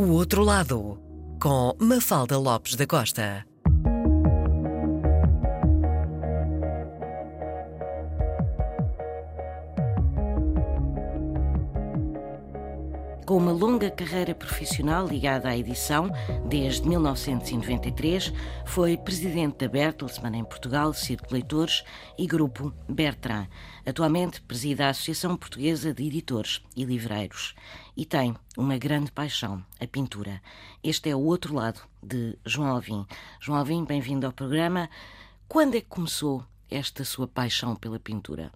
O Outro Lado, com Mafalda Lopes da Costa. Com uma longa carreira profissional ligada à edição, desde 1993, foi presidente da Bertelsmann em Portugal, Círculo Leitores e Grupo Bertrand. Atualmente preside a Associação Portuguesa de Editores e Livreiros e tem uma grande paixão, a pintura. Este é o outro lado de João Alvim. João Alvim, bem-vindo ao programa. Quando é que começou esta sua paixão pela pintura?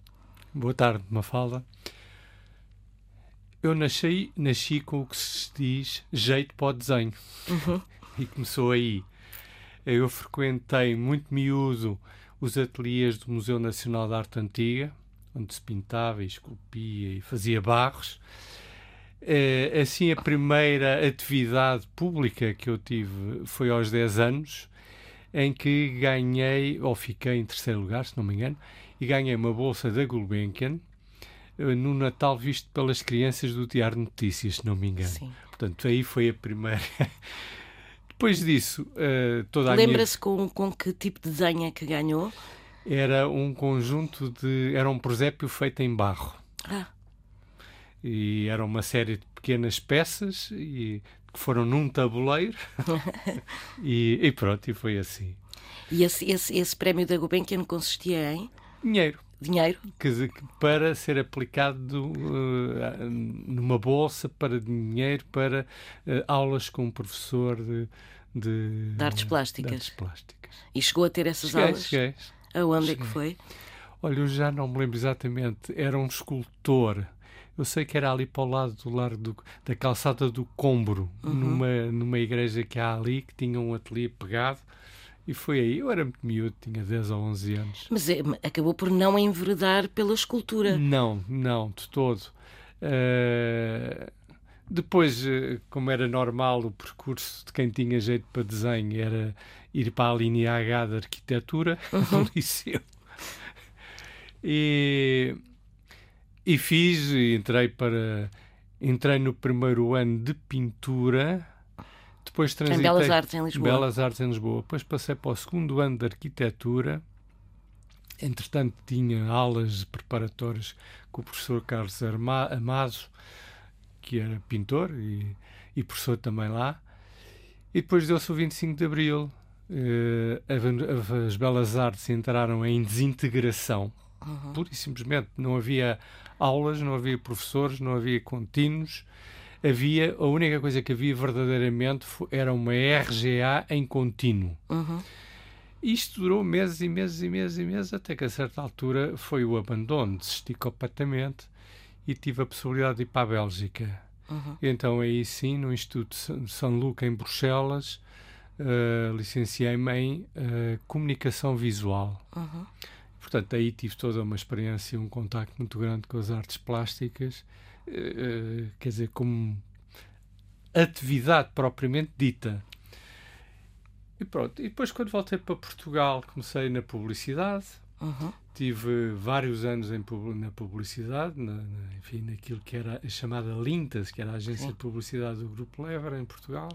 Boa tarde, Mafalda. Eu nasci, nasci com o que se diz jeito para o desenho. Uhum. E começou aí. Eu frequentei muito miúdo os ateliês do Museu Nacional de Arte Antiga, onde se pintava e esculpia e fazia barros. É, assim, a primeira atividade pública que eu tive foi aos 10 anos, em que ganhei, ou fiquei em terceiro lugar, se não me engano, e ganhei uma bolsa da Gulbenkian, eh, no Natal visto pelas crianças do Diário Notícias, se não me engano. Sim. Portanto, aí foi a primeira. Depois disso, uh, toda a Lembra-se minha... com, com que tipo de desenho é que ganhou? Era um conjunto de. Era um presépio feito em barro. Ah. E era uma série de pequenas peças e, que foram num tabuleiro. e, e, pronto, e foi assim. E esse, esse, esse prémio da Gulbenkian consistia em? Dinheiro dinheiro que, para ser aplicado uh, numa bolsa para dinheiro para uh, aulas com um professor de, de, de, artes plásticas. de, artes plásticas. E chegou a ter essas cheguei, aulas? Cheguei. Aonde cheguei. é que foi? Olha, eu já não me lembro exatamente. Era um escultor. Eu sei que era ali para o lado do largo do, da calçada do Combro, uhum. numa, numa igreja que há ali, que tinha um ateliê pegado e foi aí, eu era muito miúdo, tinha 10 ou 11 anos. Mas é, acabou por não enveredar pela escultura. Não, não, de todo. Uh, depois, eh, como era normal, o percurso de quem tinha jeito para desenho era ir para a linha H da arquitetura uhum. no liceu. E, e fiz, entrei para entrei no primeiro ano de pintura depois transitei, em Belas Artes em Lisboa. Belas Artes em Lisboa. Depois passei para o segundo ano de arquitetura. Entretanto, tinha aulas preparatórias com o professor Carlos Amazo, que era pintor e, e professor também lá. E depois deu-se o 25 de Abril. Uh, as Belas Artes entraram em desintegração. Uhum. Pura e simplesmente não havia aulas, não havia professores, não havia contínuos havia, a única coisa que havia verdadeiramente era uma RGA em contínuo. Uhum. Isto durou meses e meses e meses e meses, até que a certa altura foi o abandono, desisti completamente e tive a possibilidade de ir para a Bélgica. Uhum. Então aí sim, no Instituto de São Luca, em Bruxelas, uh, licenciei-me em uh, Comunicação Visual. Uhum. Portanto, aí tive toda uma experiência, um contacto muito grande com as artes plásticas eh, quer dizer, como atividade propriamente dita. E pronto. E depois, quando voltei para Portugal, comecei na publicidade. Uhum. Tive vários anos em, na publicidade, na, na, enfim, naquilo que era a chamada Lintas, que era a agência Sim. de publicidade do Grupo Lever em Portugal.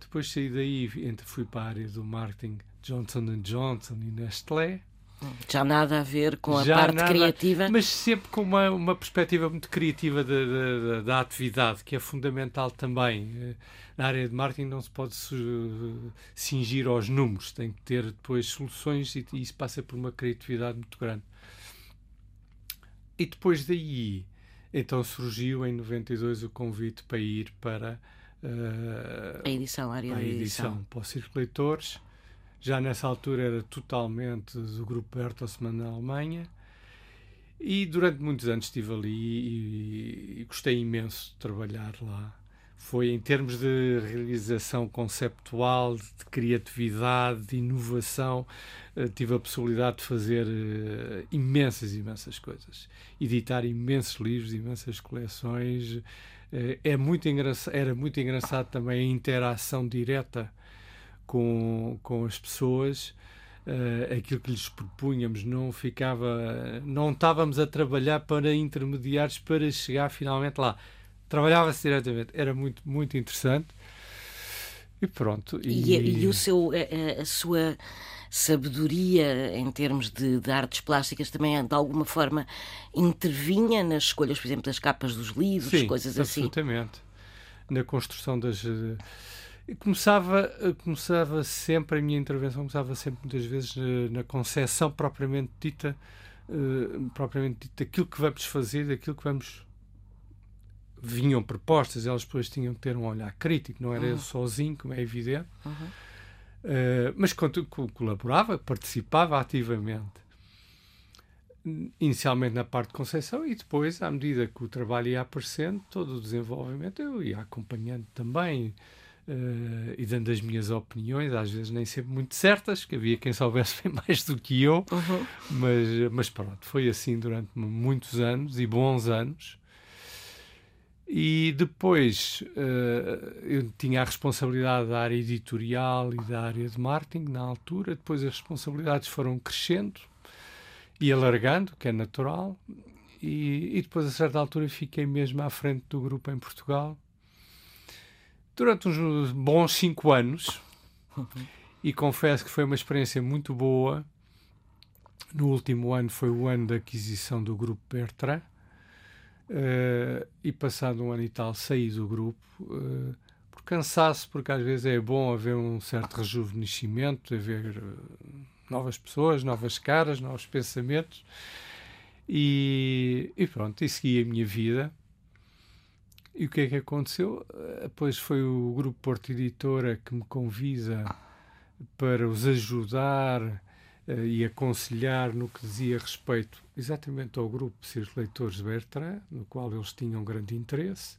Depois saí daí, fui para a área do marketing Johnson Johnson e Nestlé. Já nada a ver com a Já parte nada, criativa. Mas sempre com uma, uma perspectiva muito criativa da, da, da, atividade, que é fundamental também. Eh, na área de marketing não se pode cingir aos números, tem que ter depois soluções e, e isso passa por uma criatividade muito grande. E depois daí, então surgiu em 92 o convite para ir para uh, a edição, a área a edição, edição. para o Círculo Leitores já nessa altura era totalmente do grupo Bertelsmann na Alemanha. E durante muitos anos estive ali e, e, gostei imenso de trabalhar lá. Foi em termos de realização conceptual, de criatividade, de inovação, uh, tive a possibilidade de fazer uh, imensas, imensas coisas. Editar imensos livros, imensas coleções. Uh, é muito era muito engraçado também a interação direta com, com as pessoas, uh, aquilo que lhes propunhamos não ficava, não estávamos a trabalhar para intermediários para chegar finalmente lá. trabalhava-se diretamente. Era muito, muito interessante. E pronto. E, e, e o seu, a, a, sua sabedoria em termos de, de, artes plásticas também de alguma forma intervinha nas escolhas, por exemplo, das capas dos livros, Sim, coisas assim? absolutamente. Na construção das começava, começava sempre, a minha intervenção começava sempre muitas vezes na concepção propriamente dita, uh, propriamente dita, daquilo que vamos fazer, daquilo que vamos. Vinham propostas, elas depois tinham que ter um olhar crítico, não era uhum. eu sozinho, como é evidente, uhum. uh, mas colaborava, participava ativamente inicialmente na parte de concepção e depois, à medida que o trabalho ia aparecendo, todo o desenvolvimento eu ia acompanhando também, uh, e dando as minhas opiniões, às vezes nem sempre muito certas, que havia quem soubesse bem mais do que eu, uhum. mas, mas pronto, foi assim durante muitos anos e bons anos. E depois uh, eu tinha a responsabilidade da área editorial e da área de marketing na altura, depois as responsabilidades foram crescendo e alargando, que é natural, e, e, depois a certa altura fiquei mesmo à frente do grupo em Portugal durante uns bons cinco anos e confesso que foi uma experiência muito boa. No último ano foi o ano da aquisição do grupo Bertrand uh, e passado um ano e tal saí do grupo uh, por cansaço, porque às vezes é bom haver um certo rejuvenescimento, haver uh, novas pessoas, novas caras, novos pensamentos e, e pronto, e segui a minha vida e o que é que aconteceu? Depois foi o Grupo Porto Editora que me convida para os ajudar uh, e aconselhar no que dizia respeito exatamente ao grupo Círculo Leitores Bertrand, no qual eles tinham grande interesse.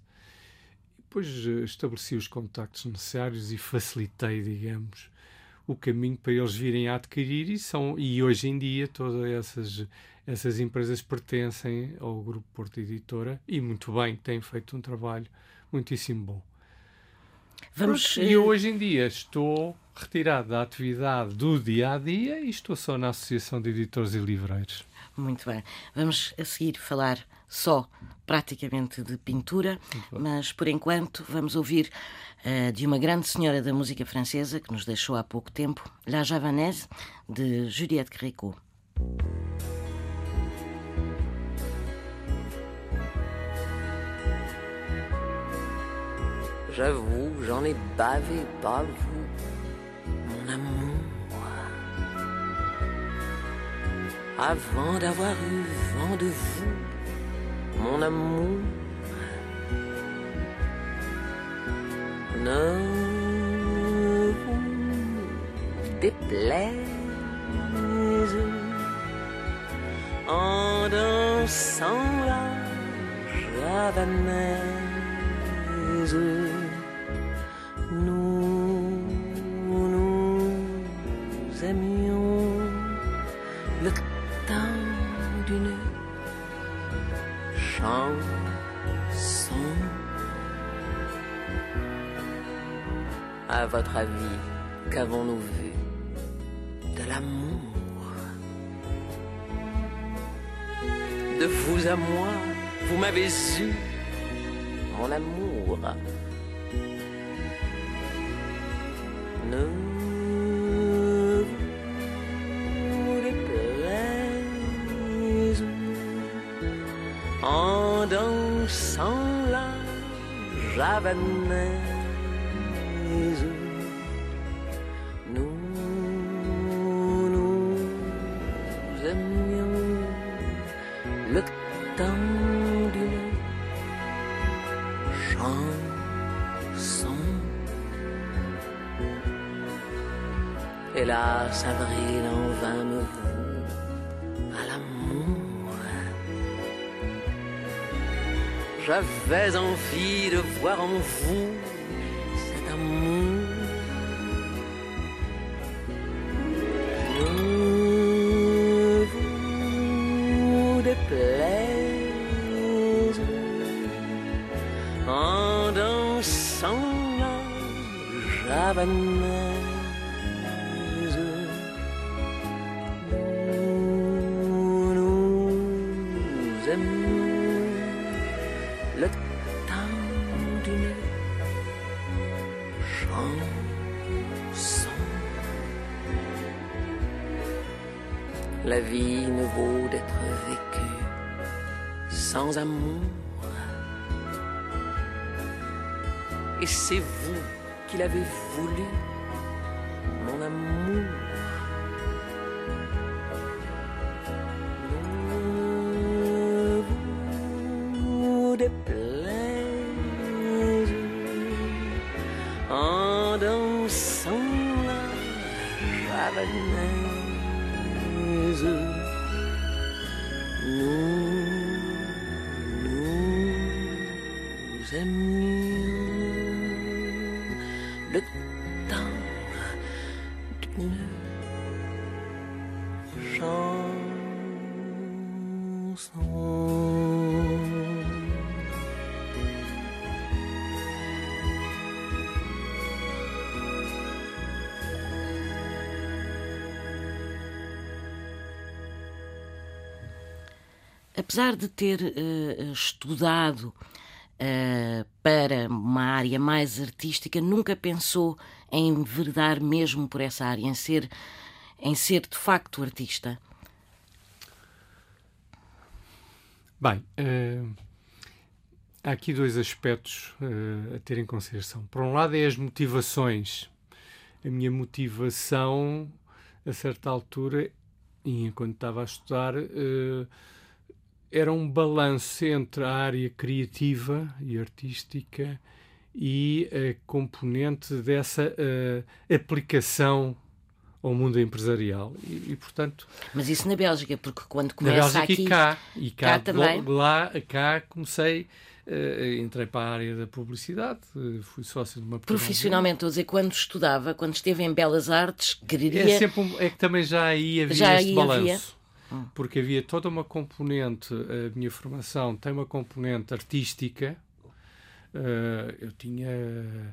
E depois uh, estabeleci os contactos necessários e facilitei, digamos, o caminho para eles virem a adquirir e são e hoje em dia todas essas essas empresas pertencem ao grupo Porto Editora e muito bem têm feito um trabalho muitíssimo bom. Vamos e eh, hoje em dia estou retirado da atividade do dia a dia e estou só na Associação de Editores e Livreiros. Muito bem. Vamos a seguir falar só praticamente de pintura, mas por enquanto vamos ouvir uh, de uma grande senhora da música francesa que nos deixou há pouco tempo, La Javanaise, de Juliette Gréco. J'avoue, j'en ai bavé, pas vous, mon amour. Avant d'avoir eu vent de vous, mon amour. Ne vous déplaise en dansant la javanaise. Nous nous aimions le temps d'une À votre avis, qu'avons-nous vu de l'amour? De vous à moi, vous m'avez eu, mon amour. Ne cabanneiro Nous, nous aimions le temps d'une chanson. Hélas, avril. J'avais envie de voir en vous cet amour. Ne vous déplaise en dansant la javanaise. le temps vie ne vaut d'être vécue sans amour. Et c'est vous qui l'avez voulu, Apesar de ter eh, estudado eh, para uma área mais artística, nunca pensou em enverdar mesmo por essa área, em ser, em ser de facto artista. Bem, eh, há aqui dois aspectos a ter em consideração. Por um lado, é as motivações. A minha motivação, a certa altura, enquanto estava a estudar, eh, era um balanço entre a área criativa e artística e a componente dessa eh, aplicação ao mundo empresarial. E, e, portanto, Mas isso na Bélgica, porque quando na começa Bélgica aqui. e cá. E cá, cá também. Lá, cá comecei, eh, entrei para a área da publicidade, fui sócio de uma Profissionalmente, estou a dizer, quando estudava, quando esteve em Belas Artes, É, queria. sempre um- é que também já aí havia Já este balanço. Hum. Porque havia toda uma componente, a minha formação tem uma componente artística. Eh, eu tinha eh,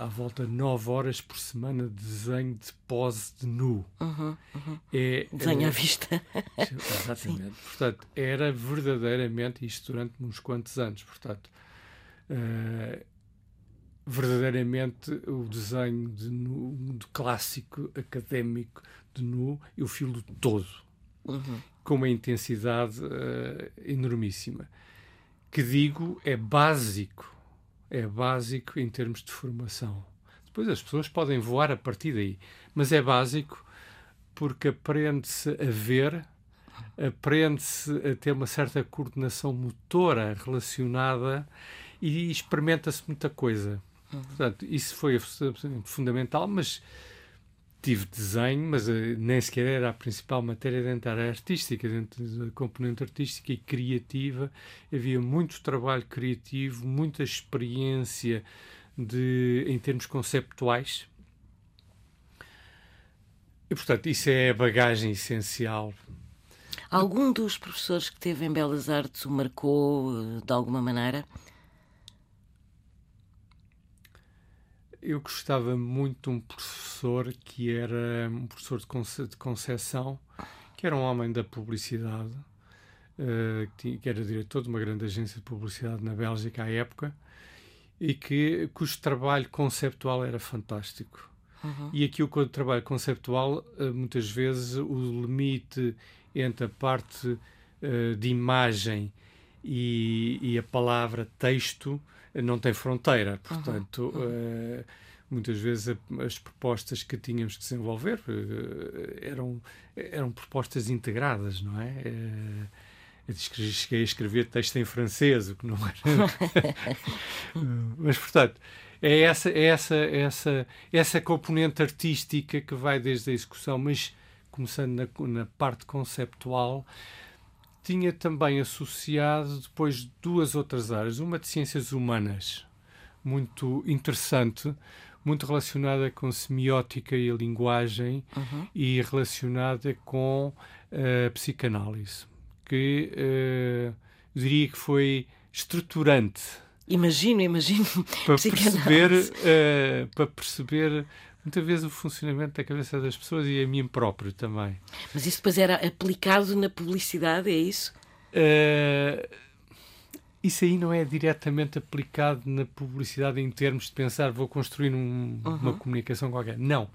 à volta de 9 horas por semana de desenho de pose de nu. Uhum, uhum. É, Desenho é- à vista. Exatamente. Portanto, era verdadeiramente isto durante uns quantos anos. Portanto, eh, verdadeiramente o desenho de nu, de clássico académico de nu, eu filo todo, Uhum. com uma intensidade eh, enormíssima. Que digo é básico, é básico em termos de formação. Depois as pessoas podem voar a partir daí, mas é básico porque aprende-se a ver, aprende-se a ter uma certa coordenação motora relacionada e experimenta-se muita coisa. Portanto, isso foi fundamental, mas tive desenho, mas eh, nem sequer era a principal matéria dentro da área artística, dentro da componente artística e criativa. Havia muito trabalho criativo, muita experiência de, em termos conceptuais. E, portanto, isso é a bagagem essencial. Algum dos professores que teve em Belas Artes o marcou eh, de alguma maneira? Eu gostava muito de um professor que era um professor de, Conce de Conceição, que era um homem da publicidade, eh, que, tinha- que era diretor de uma grande agência de publicidade na Bélgica à época, e que, cujo trabalho conceptual era fantástico. E aqui o trabalho conceptual, eh, muitas vezes, o limite entre a parte eh, de imagem e, e a palavra texto não tem fronteira. Portanto, eh, muitas vezes a- as propostas que tínhamos que desenvolver eh, eram, eram propostas integradas, não é? Eh, eu cheguei a escrever texto em francês, o que não era. Mas, portanto, é essa, é essa, é essa, essa componente artística que vai desde a execução, mas começando na, na parte conceptual, tinha também associado depois duas outras áreas, uma de ciências humanas, muito interessante, muito relacionada com semiótica e a linguagem Uhum. e relacionada com a psicanálise, que eh, eu diria que foi estruturante Imagino, imagino. para perceber, eh, para perceber muitas vezes o funcionamento da cabeça das pessoas e a mim próprio também. Mas isso depois era aplicado na publicidade, é isso? Eh, isso aí não é diretamente aplicado na publicidade em termos de pensar vou construir um, uhum. uma comunicação qualquer. Não.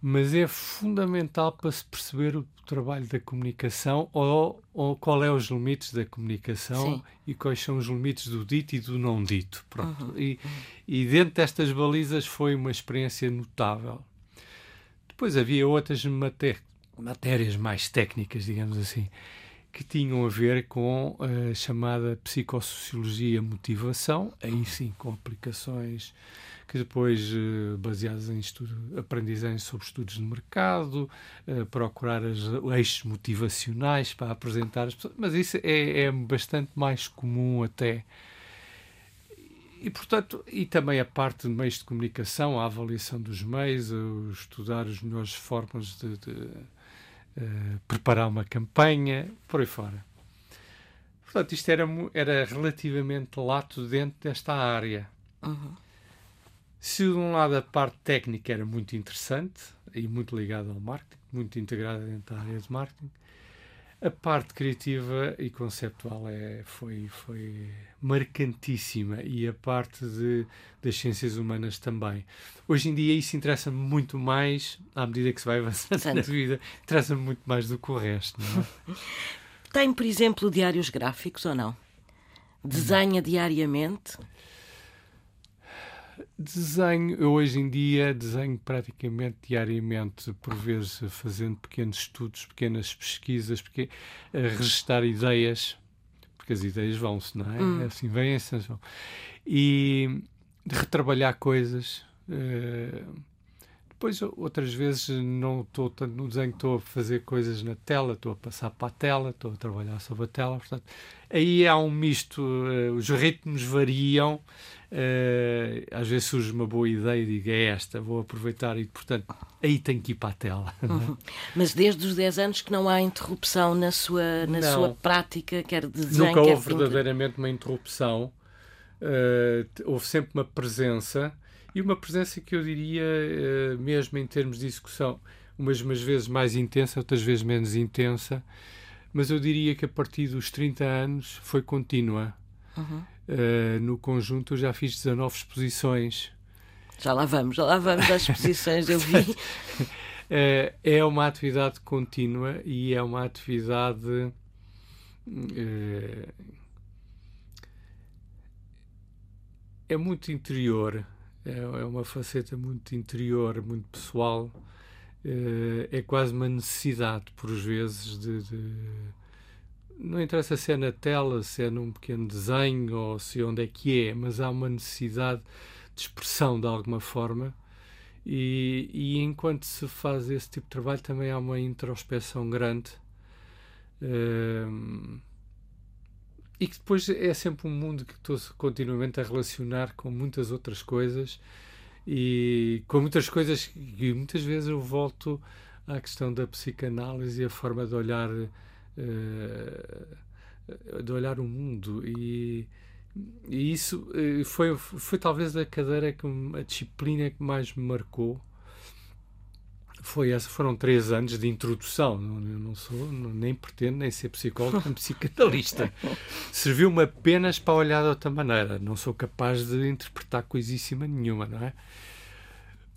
Mas é fundamental para se perceber o trabalho da comunicação ou, ou qual é os limites da comunicação Sim. e quais são os limites do dito e do não dito. Pronto. Uhum. E, e dentro destas balizas foi uma experiência notável. Depois havia outras matérias mais técnicas, digamos assim que tinham a ver com a chamada psicossociologia motivação, aí sim com aplicações que depois, eh, baseadas em estudo, aprendizagem sobre estudos de mercado, eh, procurar as eixos motivacionais para apresentar as pessoas, mas isso é, é bastante mais comum até. E, portanto, e também a parte de meios de comunicação, a avaliação dos meios, estudar as melhores formas de, de eh, preparar uma campanha, por aí fora. Portanto, isto era, era relativamente lato dentro desta área. Uhum. Se de um lado a parte técnica era muito interessante e muito ligada ao marketing, muito integrada dentro da área de marketing, a parte criativa e conceptual é, foi, foi marcantíssima e a parte de, das ciências humanas também. Hoje em dia isso interessa-me muito mais, à medida que se vai avançando na vida, interessa-me muito mais do que o resto. É? Tem, por exemplo, diários gráficos ou não? Desenha diariamente? Desenho, eu hoje em dia desenho praticamente diariamente, por vezes fazendo pequenos estudos, pequenas pesquisas, porque, a registar ideias, porque as ideias vão-se, não é? Hum. Assim, vêm assim vão. E retrabalhar coisas. Uh, depois, outras vezes, não estou tanto no desenho, estou a fazer coisas na tela, estou a passar para a tela, estou a trabalhar sobre a tela. Portanto, aí há um misto, uh, os ritmos variam Uh, às vezes surge uma boa ideia e digo é esta, vou aproveitar e, portanto, aí tenho que ir para a tela. Uhum. Mas desde os 10 anos que não há interrupção na sua, na sua prática, quer de desenho, Nunca houve verdadeiramente uma interrupção. Uh, houve sempre uma presença e uma presença que eu diria, uh, mesmo em termos de execução, umas, umas vezes mais intensa, outras vezes menos intensa, mas eu diria que a partir dos 30 anos foi contínua. Uhum. Uh, no conjunto eu já fiz 19 exposições. Já lá vamos, já lá vamos às exposições, eu vi. Uh, é uma atividade contínua e é uma atividade uh, é muito interior, é, é, uma faceta muito interior, muito pessoal. é quase uma necessidade, por vezes, de, de não interessa se é na tela, se é num pequeno desenho ou se onde é que é, mas há uma necessidade de expressão de alguma forma. E, e enquanto se faz esse tipo de trabalho, também há uma introspeção grande. Um, e que depois é sempre um mundo que estou continuamente a relacionar com muitas outras coisas e com muitas coisas que muitas vezes eu volto à questão da psicanálise e a forma de olhar uh, de olhar o mundo. E, e isso uh, foi, foi talvez a cadeira que a disciplina que mais me marcou foi essa foram três anos de introdução não, não sou não, nem pretendo nem ser psicólogo nem psicanalista serviu-me apenas para olhar de outra maneira não sou capaz de interpretar coisíssima nenhuma não é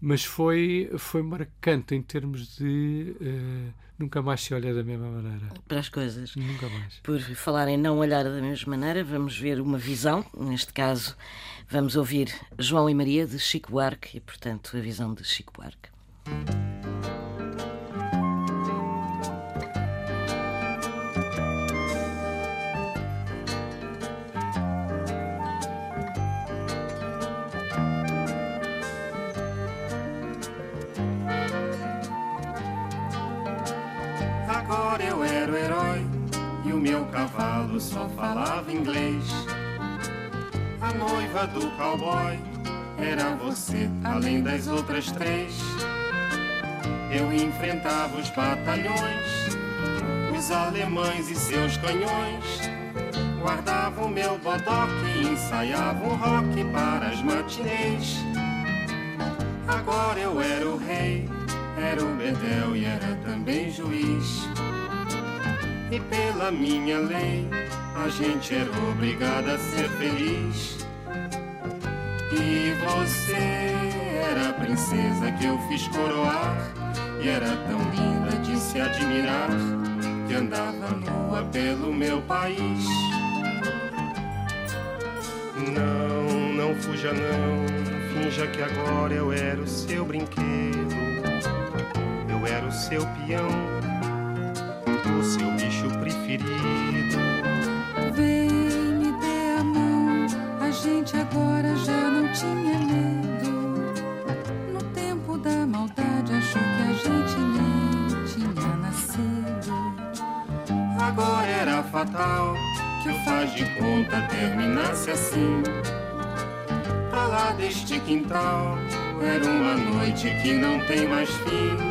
mas foi, foi marcante em termos de uh, nunca mais se olha da mesma maneira. Para as coisas. Nunca mais. Por falar em não olhar da mesma maneira, vamos ver uma visão. Neste caso, vamos ouvir João e Maria de Chico Buarque e, portanto, a visão de Chico Buarque. Só falava inglês. A noiva do cowboy era você, além das outras três. Eu enfrentava os batalhões, os alemães e seus canhões. Guardava o meu bodoque e ensaiava o rock para as matinês. Agora eu era o rei, era o bedel e era também juiz. E pela minha lei, a gente era obrigada a ser feliz. E você era a princesa que eu fiz coroar. E era tão linda de se admirar que andava nua pelo meu país. Não, não fuja não, finja que agora eu era o seu brinquedo. Eu era o seu peão, o seu bicho preferido. Vem, me dê a mão, a gente agora já não tinha medo. No tempo da maldade achou que a gente nem tinha nascido. Agora era fatal que o faz de conta terminasse assim. Pra lá deste quintal era uma noite que não tem mais fim.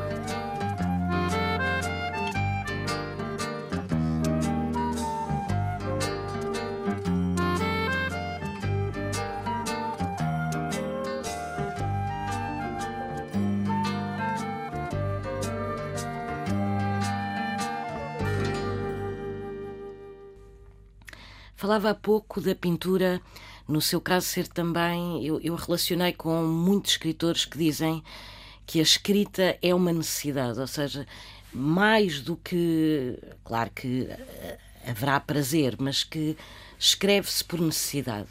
Falava há pouco da pintura, no seu caso ser também, eu, eu, relacionei com muitos escritores que dizem que a escrita é uma necessidade, ou seja, mais do que, claro que eh, haverá prazer, mas que escreve-se por necessidade.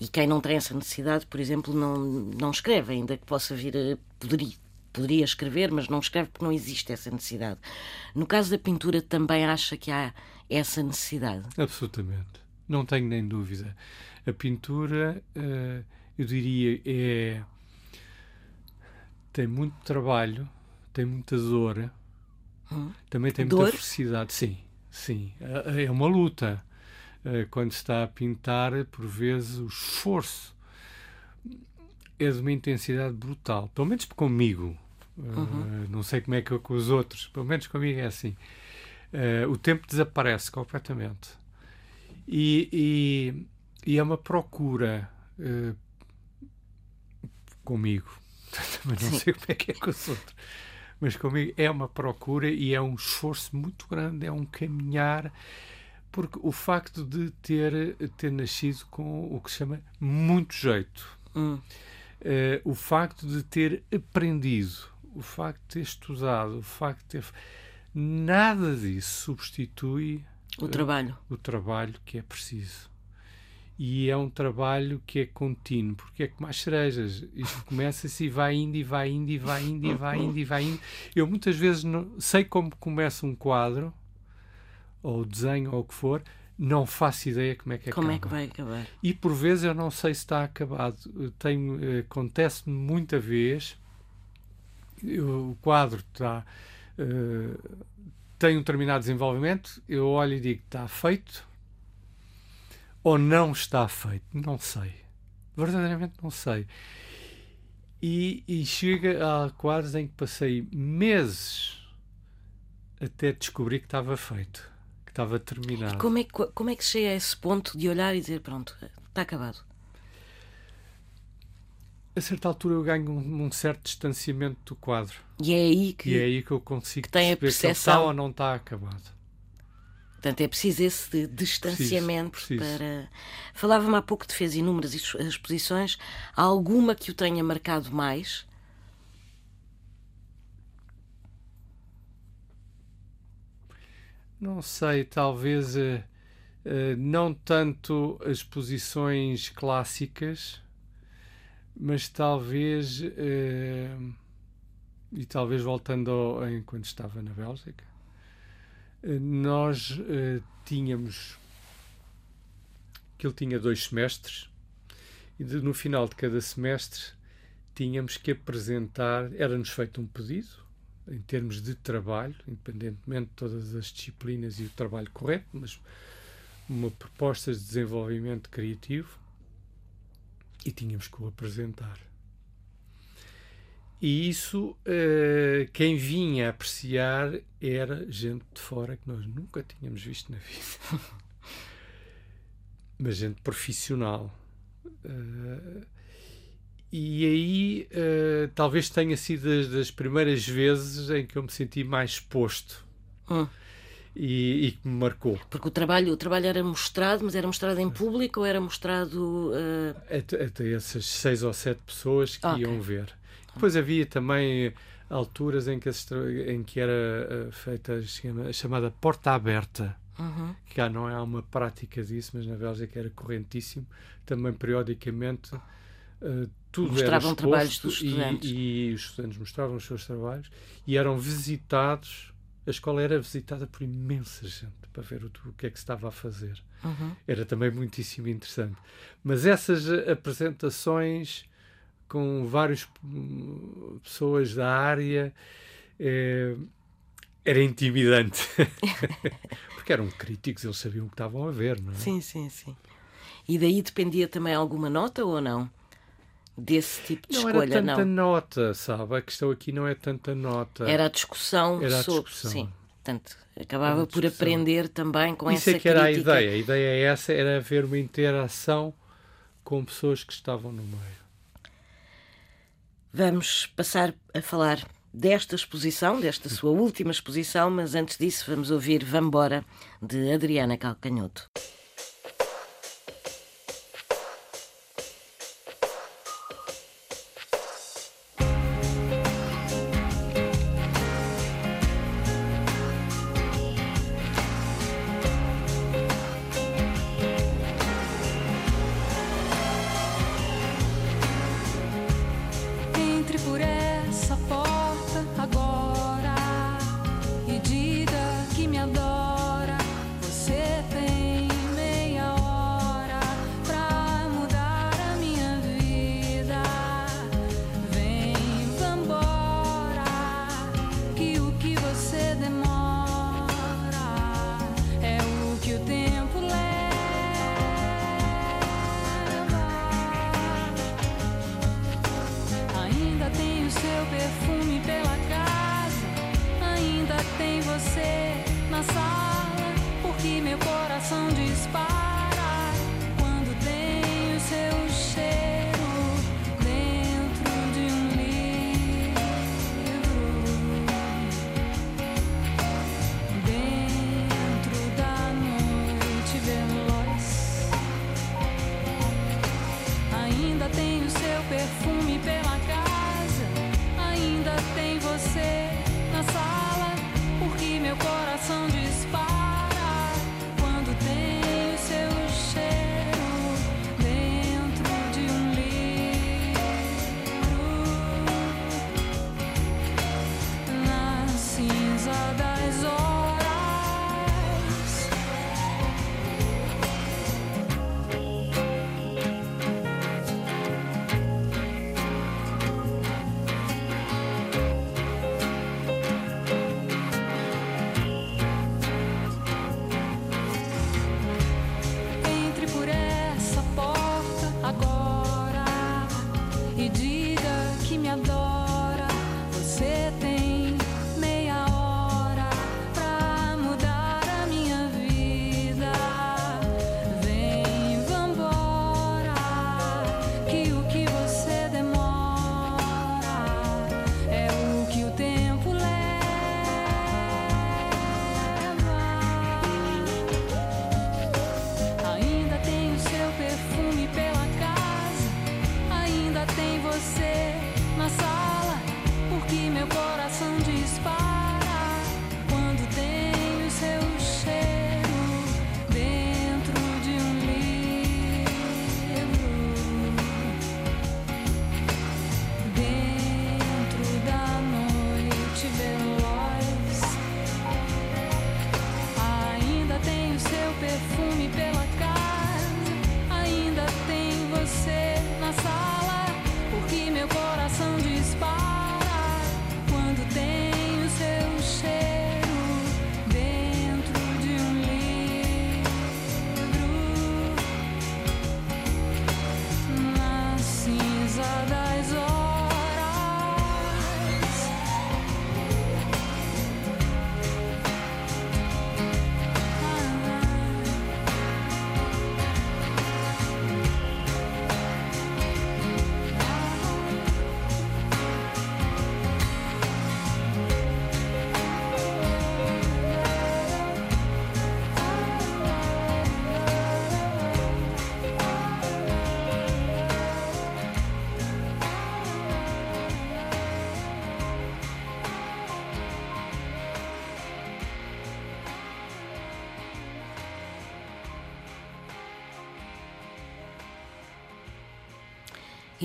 E quem não tem essa necessidade, por exemplo, não, não escreve, ainda que possa vir. Poderia, poderia escrever, mas não escreve porque não existe essa necessidade. No caso da pintura, também acha que há essa necessidade? Absolutamente. Não tenho nem dúvida. A pintura, uh, eu diria, é. tem muito trabalho, tem muita dor, hum. também tem dor? muita felicidade. Sim, sim. É uma luta. Uh, quando se está a pintar, por vezes o esforço é de uma intensidade brutal. Pelo menos comigo. Uh, uhum. Não sei como é que é com os outros, pelo menos comigo é assim. o tempo desaparece completamente. E, e, e é uma procura uh, comigo. Também não Sim. sei como é que é com os outros. Mas comigo é uma procura e é um esforço muito grande, é um caminhar, porque o facto de ter, ter nascido com o que se chama muito jeito, hum. uh, o facto de ter aprendido, o facto de ter estudado, o facto de ter. Nada disso substitui o trabalho. O trabalho que é preciso. E é um trabalho que é contínuo, porque é como as cerejas. Isto começa-se e vai indo, e vai indo, e vai indo, e vai indo, e vai indo. Eu muitas vezes não, sei como começa um quadro, ou desenho, ou o que for, não faço ideia como é que como acaba. Como é que vai acabar? E por vezes eu não sei se está acabado. Tenho, acontece-me muita vez, eu, o quadro está. Uh, tem um determinado desenvolvimento, eu olho e digo está feito ou não está feito. Não sei. Verdadeiramente não sei. E, e chega a quadros em que passei meses até descobrir que estava feito, que estava terminado. E como é, como é que chega a esse ponto de olhar e dizer pronto, está acabado? A certa altura eu ganho um, um, certo distanciamento do quadro. E é aí que, e é aí que eu consigo que tem a percepção. se está ou não está acabado. Portanto, é preciso esse distanciamento preciso, preciso. para. Falava-me há pouco de fez inúmeras exposições. Há alguma que o tenha marcado mais? Não sei, talvez uh, uh, não tanto as exposições clássicas mas talvez uh, e talvez voltando ao, enquanto estava na Bélgica uh, nós uh, tínhamos que ele tinha dois semestres e de, no final de cada semestre tínhamos que apresentar era-nos feito um pedido em termos de trabalho independentemente de todas as disciplinas e o trabalho correto mas uma proposta de desenvolvimento criativo e tínhamos que o apresentar. E isso, uh, quem vinha apreciar era gente de fora que nós nunca tínhamos visto na vida. mas gente profissional. Uh, e aí uh, talvez tenha sido das, primeiras vezes em que eu me senti mais exposto. Hum. E, e, que me marcou. Porque o trabalho, o trabalho era mostrado, mas era mostrado em público ou era mostrado. Uh... Até, até essas seis ou sete pessoas que okay. iam ver. Depois havia também alturas em que, em que era uh, feita a chamada porta aberta. Uhum. Que cá não é uma prática disso, mas na Bélgica era correntíssimo. Também periodicamente uh, tudo mostravam era trabalhos dos estudantes. E, e, os estudantes mostravam os seus trabalhos e eram visitados. A escola era visitada por imensa gente para ver o, o que é que se estava a fazer. Uhum. Era também muitíssimo interessante. Mas essas apresentações com várias hum, pessoas da área eh, era intimidante. Porque eram críticos, eles sabiam o que estavam a ver, não é? Sim, sim, sim. E daí dependia também alguma nota ou não? Desse tipo de não escolha, não? Era tanta nota, sabe? A questão aqui não é tanta nota. Era a discussão era sobre. A discussão. Sim. Portanto, acabava por aprender também com Isso essa é que era crítica. a ideia. A ideia é essa, era haver uma interação com pessoas que estavam no meio. Vamos passar a falar desta exposição, desta sua última exposição, mas antes disso vamos ouvir Vambora, de Adriana Calcanhoto.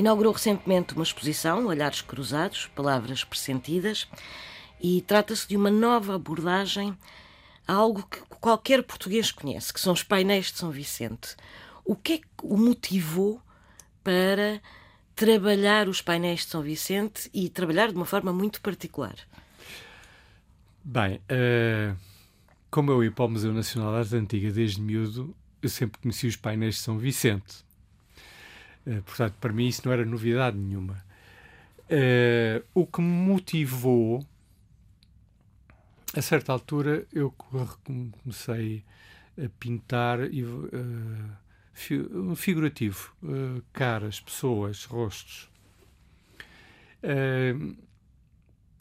Inaugurou recentemente uma exposição, Olhares Cruzados, Palavras Pressentidas, e trata-se de uma nova abordagem a algo que qualquer português conhece, que são os painéis de São Vicente. O que é que o motivou para trabalhar os painéis de São Vicente e trabalhar de uma forma muito particular? Bem, uh, como eu ia para o Museu Nacional de Arte Antiga desde miúdo, eu sempre conheci os painéis de São Vicente. Uh, portanto, para mim isso não era novidade nenhuma. Uh, o que me motivou, a certa altura, eu comecei a pintar e, uh, figurativo, caras, pessoas, rostos.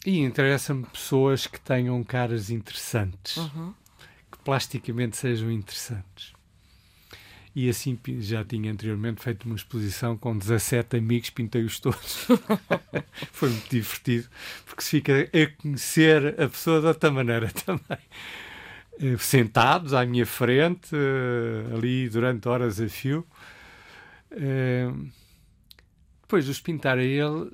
e interessa-me pessoas que tenham caras interessantes, uhum. que plasticamente sejam interessantes e assim já tinha anteriormente feito uma exposição com 17 amigos, pintei-os todos. Foi muito divertido, porque se fica a conhecer a pessoa de outra maneira também. Eh, sentados à minha frente, eh, ali durante horas a fio. Eh, depois de os pintar a ele,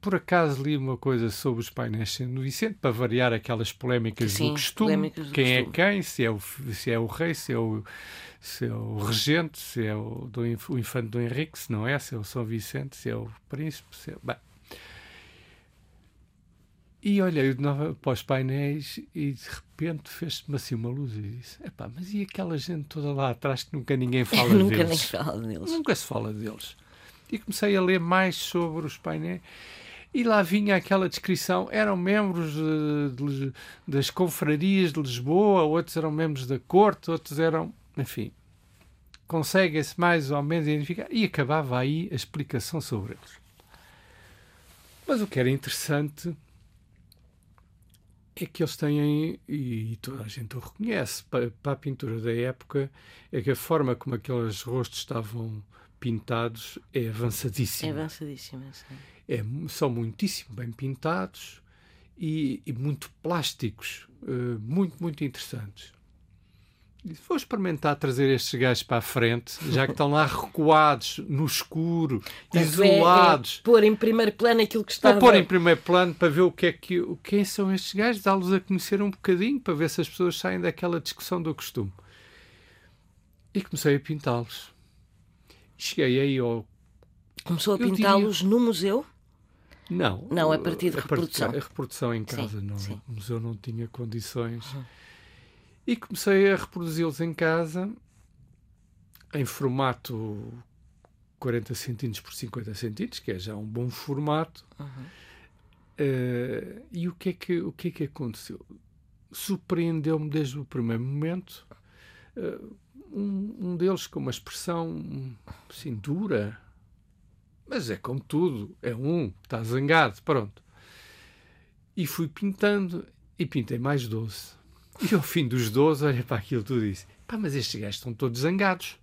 por acaso li uma coisa sobre os painéis no Vicente, para variar aquelas polémicas Sim, do costume. Polémicas do quem costume. é quem, se é, o, se é o rei, se é o se é o regente, se é o, do, o infante do Henrique, se não é, se é o São Vicente, se é o príncipe, se é... Bem. E olhei de novo para os painéis e de repente fez-me assim uma luz e disse: Epá, mas e aquela gente toda lá atrás que nunca ninguém fala nunca deles? Nunca fala deles. Nunca se fala deles. E comecei a ler mais sobre os painéis e lá vinha aquela descrição: eram membros de, de, das confrarias de Lisboa, outros eram membros da corte, outros eram enfim, consegue-se mais ou menos identificar e acabava aí a explicação sobre eles. Mas o que era interessante é que eles têm, e toda a gente o reconhece, para, para a pintura da época, é que a forma como aqueles rostos estavam pintados é avançadíssima. É avançadíssima, sim. É, são muitíssimo bem pintados e, e muito plásticos, uh, muito, muito interessantes. Vou experimentar trazer estes gajos para a frente, já que estão lá recuados, no escuro, isolados. É, é pôr em primeiro plano aquilo que está. Vou pôr em primeiro plano para ver o que é que. Quem são estes gajos, dá-los a conhecer um bocadinho, para ver se as pessoas saem daquela discussão do costume. E comecei a pintá-los. Cheguei aí ao. Começou a pintá-los diria... no museu? Não. Não, a partir de reprodução. A, reprodução em casa, sim, não. Sim. O museu não tinha condições. Uhum e comecei a reproduzi-los em casa em formato 40 centímetros por 50 centímetros, que é já um bom formato. Uhum. Uh, e o que, é que, o que é que aconteceu? Surpreendeu-me desde o primeiro momento. Uh, um, um, deles com uma expressão assim dura, mas é como tudo: é um, está zangado, pronto. E fui pintando e pintei mais doce. E ao fim dos 12, olha para aquilo tudo e disse: pá, mas estes gajos estão todos zangados.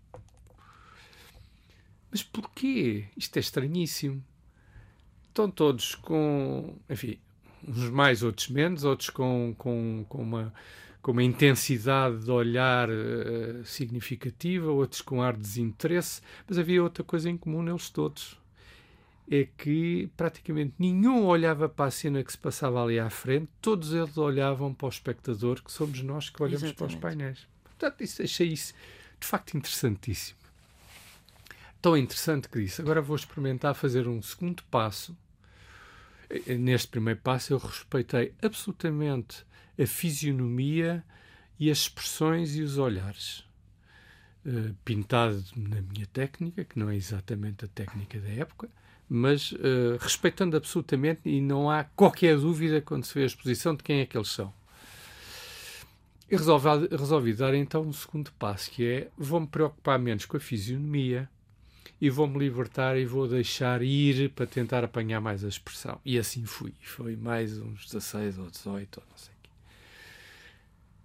Mas porquê? Isto é estranhíssimo. Estão todos com, enfim, uns mais, outros menos, outros com, com, com, uma, com uma intensidade de olhar uh, significativa, outros com ar de desinteresse, mas havia outra coisa em comum neles todos é que praticamente nenhum olhava para a cena que se passava ali à frente, todos eles olhavam para o espectador, que somos nós que olhamos Exatamente. para os painéis. Portanto, isso, achei isso de facto interessantíssimo. Tão interessante que disse. Agora vou experimentar fazer um segundo passo. Neste primeiro passo, eu respeitei absolutamente a fisionomia e as expressões e os olhares. Uh, pintado na minha técnica, que não é exatamente a técnica da época, mas uh, respeitando absolutamente e não há qualquer dúvida quando se vê a exposição de quem é que eles são. E resolvi, resolvi dar então um segundo passo, que é vou-me preocupar menos com a fisionomia e vou-me libertar e vou deixar ir para tentar apanhar mais a expressão. E assim fui. Foi mais uns 16 ou 18 ou não sei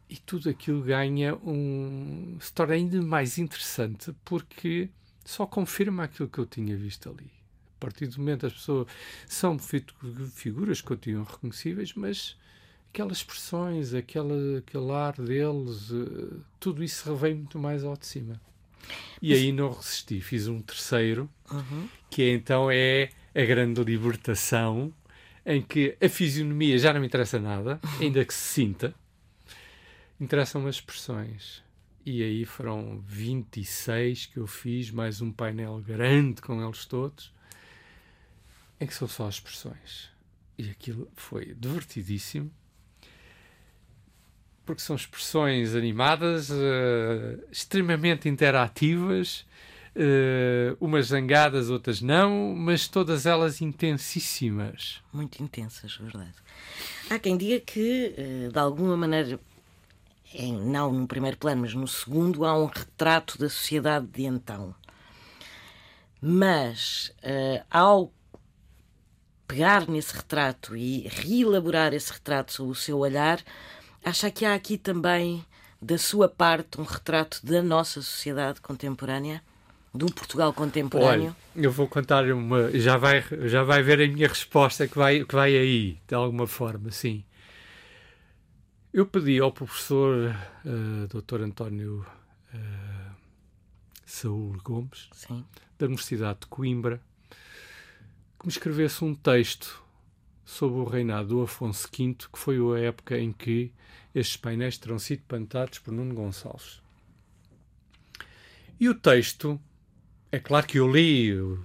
e tudo aquilo ganha um. se torna ainda mais interessante porque só confirma aquilo que eu tinha visto ali. A partir do momento as pessoas são figuras que continuam reconhecíveis, mas aquelas expressões, aquela, aquele ar deles, uh, tudo isso revém muito mais ao de cima. E aí não resisti, fiz um terceiro, uhum. que então é a grande libertação, em que a fisionomia já não me interessa nada, ainda que se sinta, interessam as expressões. E aí foram 26 que eu fiz, mais um painel grande com eles todos, em que são só expressões. E aquilo foi divertidíssimo porque são expressões animadas, uh, extremamente interativas, uh, umas zangadas, outras não, mas todas elas intensíssimas. Muito intensas, verdade. Há quem diga que, uh, de alguma maneira, em, não no primeiro plano, mas no segundo, há um retrato da sociedade de então. Mas, ao pegar nesse retrato e reelaborar esse retrato sob o seu olhar, Acha que há aqui também, da sua parte, um retrato da nossa sociedade contemporânea? Do Portugal contemporâneo? Olha, eu vou contar uma. Já vai, já vai ver a minha resposta que vai, que vai aí, de alguma forma, sim. Eu pedi ao professor uh, eh, Dr. António uh, Saúl Gomes, sim. da Universidade de Coimbra, que me escrevesse um texto sobre o reinado do Afonso V, que foi a época em que estes painéis terão sido plantados por Nuno Gonçalves. E o texto, é claro que eu li uh,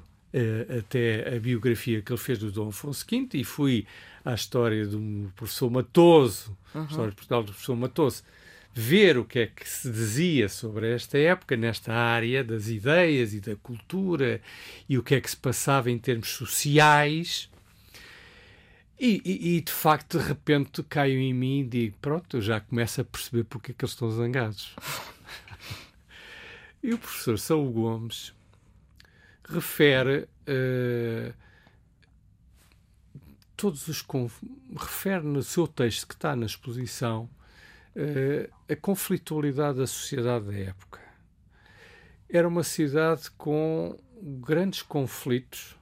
até a biografia que ele fez do Dom Afonso V e fui à história do professor Matoso, uhum. história de Portugal do professor Matoso, ver o que é que se dizia sobre esta época, nesta área das ideias e da cultura, e o que é que se passava em termos sociais. E, e, e, de facto, de repente caio em mim e digo: pronto, eu já começo a perceber porque é que eles estão zangados. e o professor Saúl Gomes refere uh, todos os refere no seu texto que está na exposição a conflitualidade da sociedade da época. Era uma cidade com grandes conflitos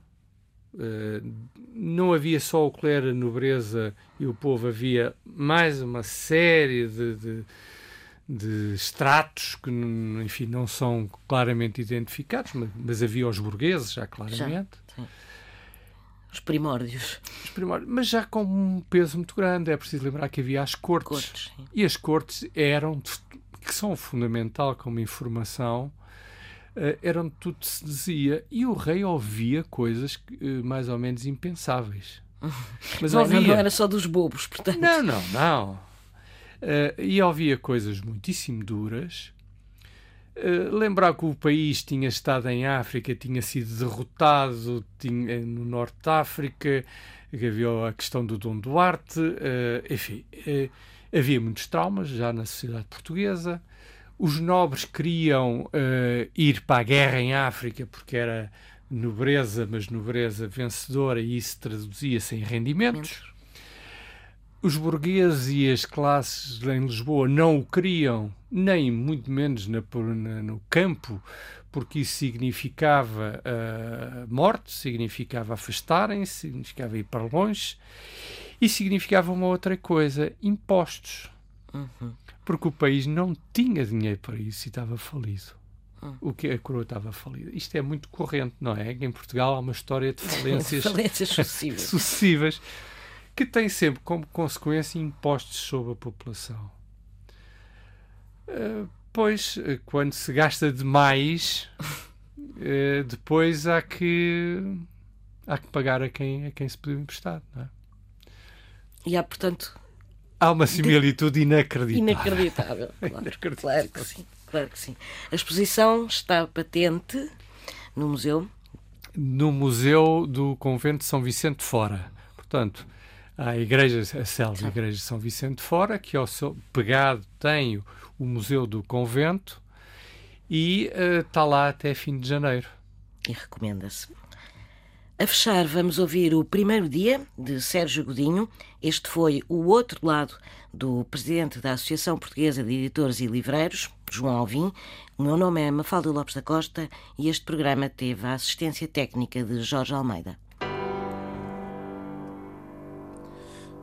Uh, não havia só o clero, a nobreza e o povo, havia mais uma série de, de, de estratos que, enfim, não são claramente identificados, mas, mas havia os burgueses, já claramente. Já, os primórdios. Os primórdios. Mas já com um peso muito grande. É preciso lembrar que havia as cortes. cortes e as cortes eram, que são fundamental como informação, uh, era onde tudo se dizia. E o rei ouvia coisas uh, mais ou menos impensáveis. Mas não, ouvia... não era só dos bobos, portanto. Não, não, não. Uh, e ouvia coisas muitíssimo duras. Uh, lembrar que o país tinha estado em África, tinha sido derrotado tinha, no Norte de África, havia a questão do Dom Duarte, uh, enfim, havia muitos traumas já na sociedade portuguesa. Os nobres queriam ir para a guerra em África porque era nobreza, mas nobreza vencedora, e isso traduzia-se em rendimentos. Os burgueses e as classes em Lisboa não o queriam, nem muito menos na, na, no campo, porque isso significava uh, morte, significava afastarem-se, significava ir para longe, e significava uma outra coisa: impostos. Uhum porque o país não tinha dinheiro para isso e estava falido. Hum. O que a coroa estava falida. Isto é muito corrente, não é? Em Portugal há uma história de falências, falências sucessivas. sucessivas que tem sempre como consequência impostos sobre a população. Uh, pois, eh, quando se gasta demais, uh, depois há que, há que pagar a quem, a quem se pediu emprestado, não é? E há, portanto, Há uma similitude de... inacreditável. Inacreditável, claro. inacreditável. Claro que sim, claro que sim. A exposição está patente no museu? No Museu do Convento de São Vicente de Fora. Portanto, a igreja, a célebre igreja de São Vicente de Fora, que ao seu pegado tem o Museu do Convento e uh, está lá até fim de janeiro. E recomenda-se. A fechar, vamos ouvir o primeiro dia de Sérgio Godinho. Este foi o outro lado do presidente da Associação Portuguesa de Editores e Livreiros, João Alvim. O meu nome é Mafalda Lopes da Costa e este programa teve a assistência técnica de Jorge Almeida.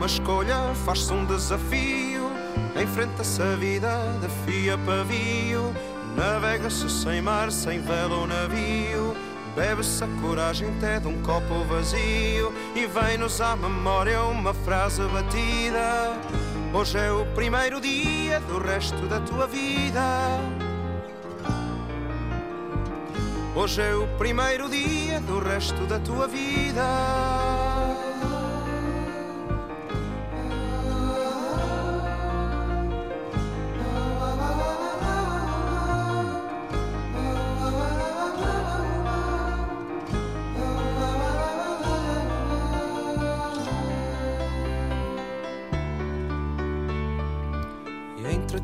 Uma escolha faz-se um desafio. Enfrenta-se a vida de fio a pavio. Navega-se sem mar, sem vela ou navio. Bebe-se a coragem até de um copo vazio. E vem-nos à memória uma frase batida. Hoje é o primeiro dia do resto da tua vida. Hoje é o primeiro dia do resto da tua vida.